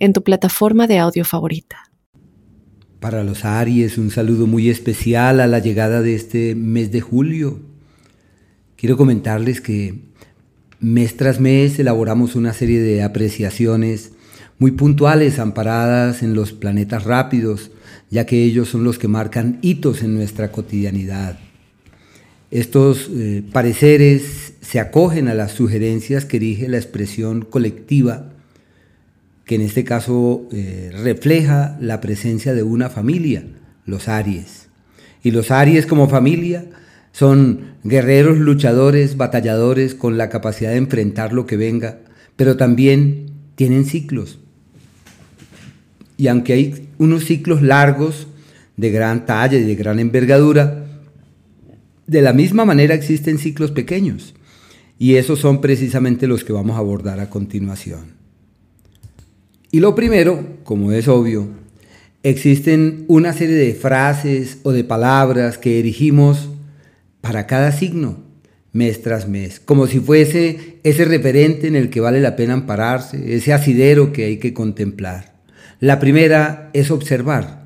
en tu plataforma de audio favorita. Para los Aries, un saludo muy especial a la llegada de este mes de julio. Quiero comentarles que mes tras mes elaboramos una serie de apreciaciones muy puntuales amparadas en los planetas rápidos, ya que ellos son los que marcan hitos en nuestra cotidianidad. Estos eh, pareceres se acogen a las sugerencias que dirige la expresión colectiva que en este caso eh, refleja la presencia de una familia, los Aries. Y los Aries como familia son guerreros, luchadores, batalladores con la capacidad de enfrentar lo que venga, pero también tienen ciclos. Y aunque hay unos ciclos largos, de gran talla y de gran envergadura, de la misma manera existen ciclos pequeños. Y esos son precisamente los que vamos a abordar a continuación. Y lo primero, como es obvio, existen una serie de frases o de palabras que erigimos para cada signo, mes tras mes, como si fuese ese referente en el que vale la pena ampararse, ese asidero que hay que contemplar. La primera es observar.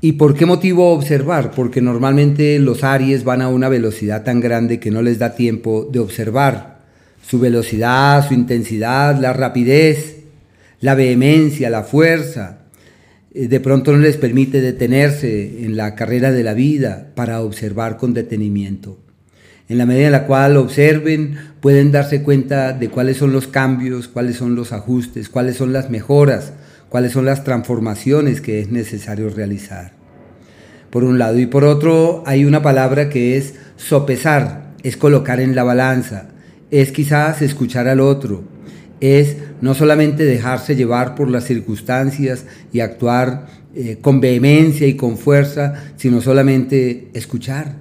¿Y por qué motivo observar? Porque normalmente los Aries van a una velocidad tan grande que no les da tiempo de observar su velocidad, su intensidad, la rapidez la vehemencia, la fuerza, eh, de pronto no les permite detenerse en la carrera de la vida para observar con detenimiento. En la medida en la cual observen, pueden darse cuenta de cuáles son los cambios, cuáles son los ajustes, cuáles son las mejoras, cuáles son las transformaciones que es necesario realizar. Por un lado y por otro hay una palabra que es sopesar, es colocar en la balanza, es quizás escuchar al otro, es no solamente dejarse llevar por las circunstancias y actuar eh, con vehemencia y con fuerza, sino solamente escuchar,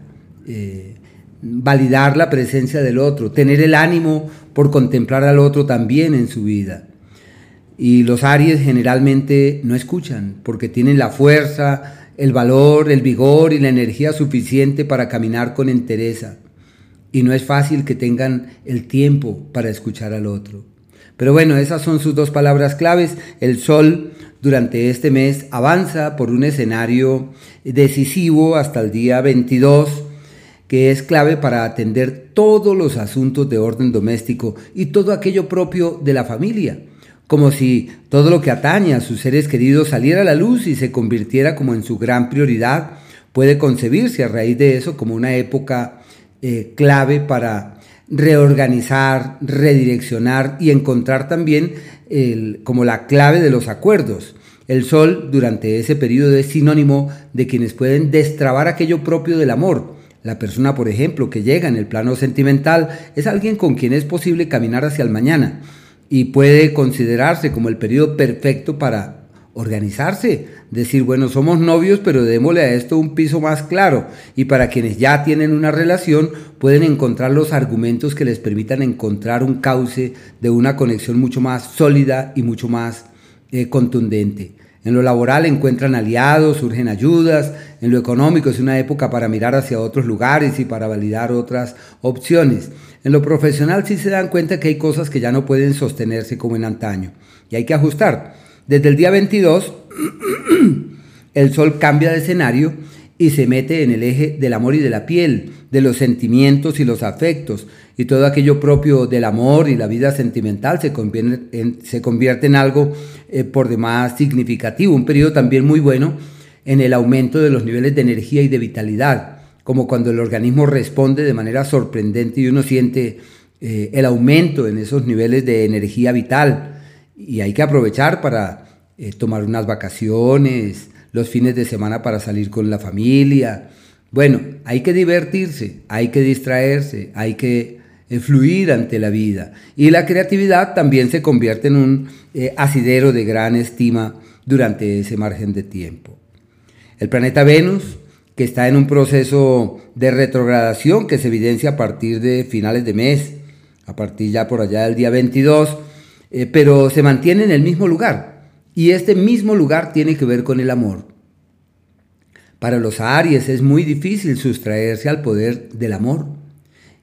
eh, validar la presencia del otro, tener el ánimo por contemplar al otro también en su vida. Y los Aries generalmente no escuchan porque tienen la fuerza, el valor, el vigor y la energía suficiente para caminar con entereza. Y no es fácil que tengan el tiempo para escuchar al otro. Pero bueno, esas son sus dos palabras claves. El Sol durante este mes avanza por un escenario decisivo hasta el día 22 que es clave para atender todos los asuntos de orden doméstico y todo aquello propio de la familia, como si todo lo que atañe a sus seres queridos saliera a la luz y se convirtiera como en su gran prioridad, puede concebirse a raíz de eso como una época eh, clave para reorganizar, redireccionar y encontrar también como la clave de los acuerdos. El sol durante ese periodo es sinónimo de quienes pueden destrabar aquello propio del amor. La persona, por ejemplo, que llega en el plano sentimental es alguien con quien es posible caminar hacia el mañana y puede considerarse como el periodo perfecto para organizarse, decir, bueno, somos novios, pero démosle a esto un piso más claro. Y para quienes ya tienen una relación, pueden encontrar los argumentos que les permitan encontrar un cauce de una conexión mucho más sólida y mucho más eh, contundente. En lo laboral encuentran aliados, surgen ayudas, en lo económico es una época para mirar hacia otros lugares y para validar otras opciones. En lo profesional sí se dan cuenta que hay cosas que ya no pueden sostenerse como en antaño y hay que ajustar. Desde el día 22, el Sol cambia de escenario y se mete en el eje del amor y de la piel, de los sentimientos y los afectos, y todo aquello propio del amor y la vida sentimental se convierte en, algo eh, por demás significativo, un periodo también muy bueno en el aumento de los niveles de energía y de vitalidad, como cuando el organismo responde de manera sorprendente y uno siente eh, el aumento en esos niveles de energía vital y hay que aprovechar para eh, tomar unas vacaciones, los fines de semana para salir con la familia. Bueno, hay que divertirse, hay que distraerse, hay que eh, fluir ante la vida. Y la creatividad también se convierte en un eh, asidero de gran estima durante ese margen de tiempo. El planeta Venus, que está en un proceso de retrogradación que se evidencia a partir de finales de mes, a partir ya por allá del día 22, eh, pero se mantiene en el mismo lugar. Y este mismo lugar tiene que ver con el amor. Para los Aries es muy difícil sustraerse al poder del amor.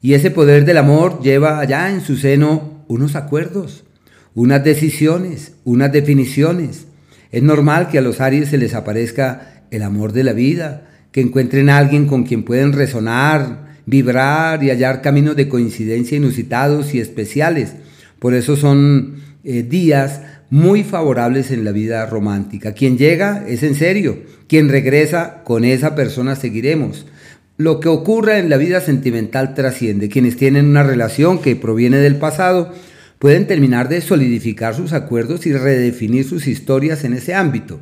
Y ese poder del amor lleva allá en su seno unos acuerdos, unas decisiones, unas definiciones. Es normal que a los Aries se les aparezca el amor de la vida, que encuentren a alguien con quien pueden resonar, vibrar y hallar caminos de coincidencia inusitados y especiales. Por eso son eh, días muy favorables en la vida romántica. Quien llega es en serio, quien regresa con esa persona seguiremos. Lo que ocurra en la vida sentimental trasciende. Quienes tienen una relación que proviene del pasado pueden terminar de solidificar sus acuerdos y redefinir sus historias en ese ámbito.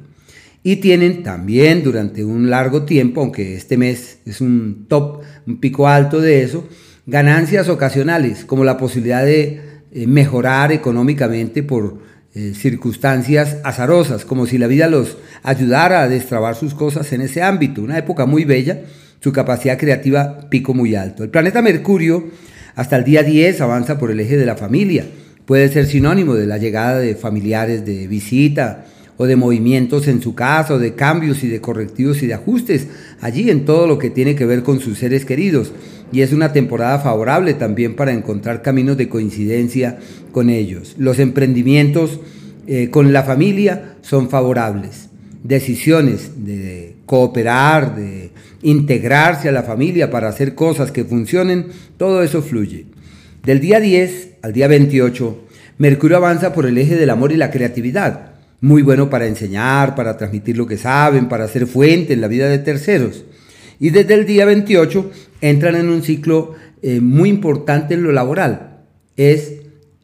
Y tienen también durante un largo tiempo, aunque este mes es un top, un pico alto de eso, ganancias ocasionales, como la posibilidad de mejorar económicamente por eh, circunstancias azarosas, como si la vida los ayudara a destrabar sus cosas en ese ámbito. Una época muy bella, su capacidad creativa pico muy alto. El planeta Mercurio hasta el día 10 avanza por el eje de la familia. Puede ser sinónimo de la llegada de familiares de visita, o de movimientos en su casa, o de cambios y de correctivos y de ajustes, allí en todo lo que tiene que ver con sus seres queridos. Y es una temporada favorable también para encontrar caminos de coincidencia con ellos. Los emprendimientos eh, con la familia son favorables. Decisiones de cooperar, de integrarse a la familia para hacer cosas que funcionen, todo eso fluye. Del día 10 al día 28, Mercurio avanza por el eje del amor y la creatividad muy bueno para enseñar, para transmitir lo que saben, para ser fuente en la vida de terceros. Y desde el día 28 entran en un ciclo eh, muy importante en lo laboral. Es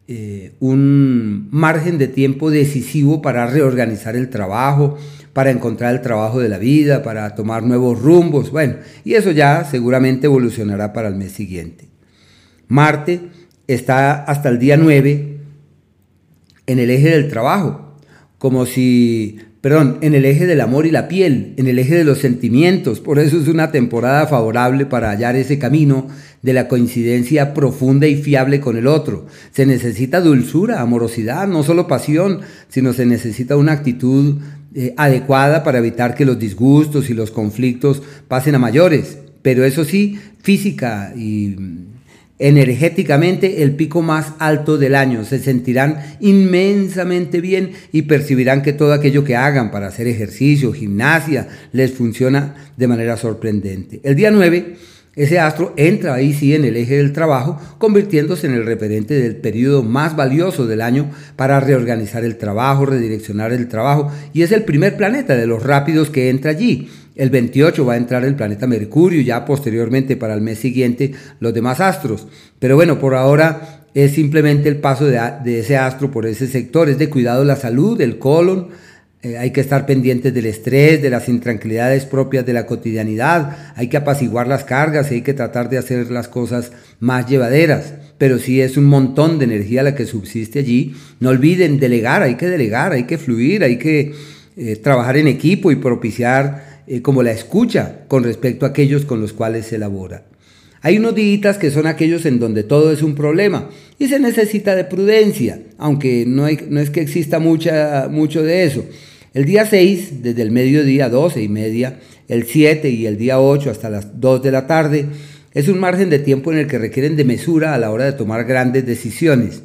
eh, un margen de tiempo decisivo para reorganizar el trabajo, para encontrar el trabajo de la vida, para tomar nuevos rumbos. Bueno, y eso ya seguramente evolucionará para el mes siguiente. Marte está hasta el día 9 en el eje del trabajo como si, perdón, en el eje del amor y la piel, en el eje de los sentimientos. Por eso es una temporada favorable para hallar ese camino de la coincidencia profunda y fiable con el otro. Se necesita dulzura, amorosidad, no solo pasión, sino se necesita una actitud eh, adecuada para evitar que los disgustos y los conflictos pasen a mayores. Pero eso sí, física y energéticamente el pico más alto del año. Se sentirán inmensamente bien y percibirán que todo aquello que hagan para hacer ejercicio, gimnasia, les funciona de manera sorprendente. El día 9, ese astro entra ahí sí en el eje del trabajo, convirtiéndose en el referente del periodo más valioso del año para reorganizar el trabajo, redireccionar el trabajo, y es el primer planeta de los rápidos que entra allí. El 28 va a entrar el planeta Mercurio, ya posteriormente para el mes siguiente los demás astros. Pero bueno, por ahora es simplemente el paso de, ese astro por ese sector. Es de cuidado la salud, el colon. Eh, hay que estar pendientes del estrés, de las intranquilidades propias de la cotidianidad. Hay que apaciguar las cargas hay que tratar de hacer las cosas más llevaderas. Pero sí es un montón de energía la que subsiste allí. No olviden delegar, hay que delegar, hay que fluir, hay que eh, trabajar en equipo y propiciar eh, como la escucha con respecto a aquellos con los cuales se elabora. Hay unos días que son aquellos en donde todo es un problema y se necesita de prudencia, aunque no, hay, no es que exista mucha, mucho de eso. El día 6, desde el mediodía 12 y media, el 7 y el día 8 hasta las 2 de la tarde, es un margen de tiempo en el que requieren de mesura a la hora de tomar grandes decisiones.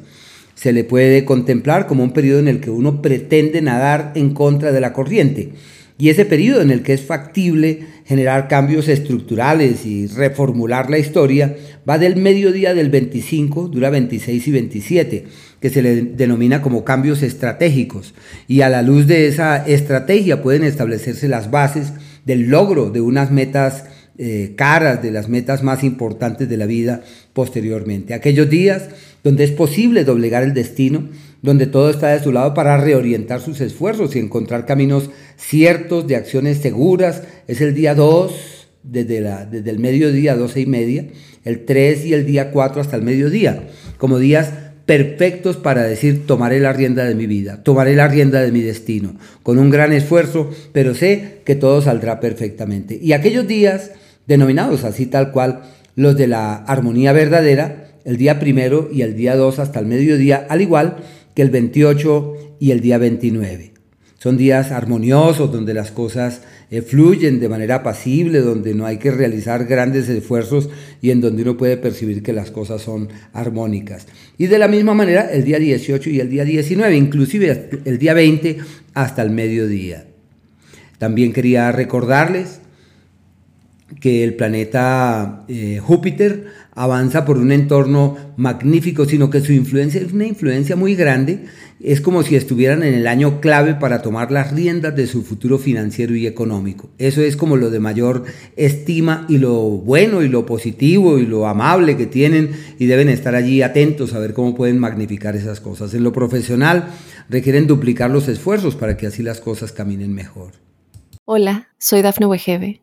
Se le puede contemplar como un periodo en el que uno pretende nadar en contra de la corriente y ese periodo en el que es factible generar cambios estructurales y reformular la historia va del mediodía del 25, dura 26 y 27, que se le denomina como cambios estratégicos. Y a la luz de esa estrategia pueden establecerse las bases del logro de unas metas eh, caras, de las metas más importantes de la vida posteriormente. Aquellos días donde es posible doblegar el destino, donde todo está de su lado para reorientar sus esfuerzos y encontrar caminos ciertos de acciones seguras. Es el día 2, desde, desde el mediodía, 12 y media, el 3 y el día 4 hasta el mediodía, como días perfectos para decir tomaré la rienda de mi vida, tomaré la rienda de mi destino, con un gran esfuerzo, pero sé que todo saldrá perfectamente. Y aquellos días, denominados así tal cual, los de la armonía verdadera, el día primero y el día dos hasta el mediodía, al igual que el 28 y el día 29. Son días armoniosos donde las cosas eh, fluyen de manera apacible, donde no hay que realizar grandes esfuerzos y en donde uno puede percibir que las cosas son armónicas. Y de la misma manera el día 18 y el día 19, inclusive el día 20 hasta el mediodía. También quería recordarles que el planeta eh, Júpiter avanza por un entorno magnífico, sino que su influencia es una influencia muy grande. Es como si estuvieran en el año clave para tomar las riendas de su futuro financiero y económico. Eso es como lo de mayor estima y lo bueno y lo positivo y lo amable que tienen y deben estar allí atentos a ver cómo pueden magnificar esas cosas. En lo profesional requieren duplicar los esfuerzos para que así las cosas caminen mejor. Hola, soy Dafne Wegebe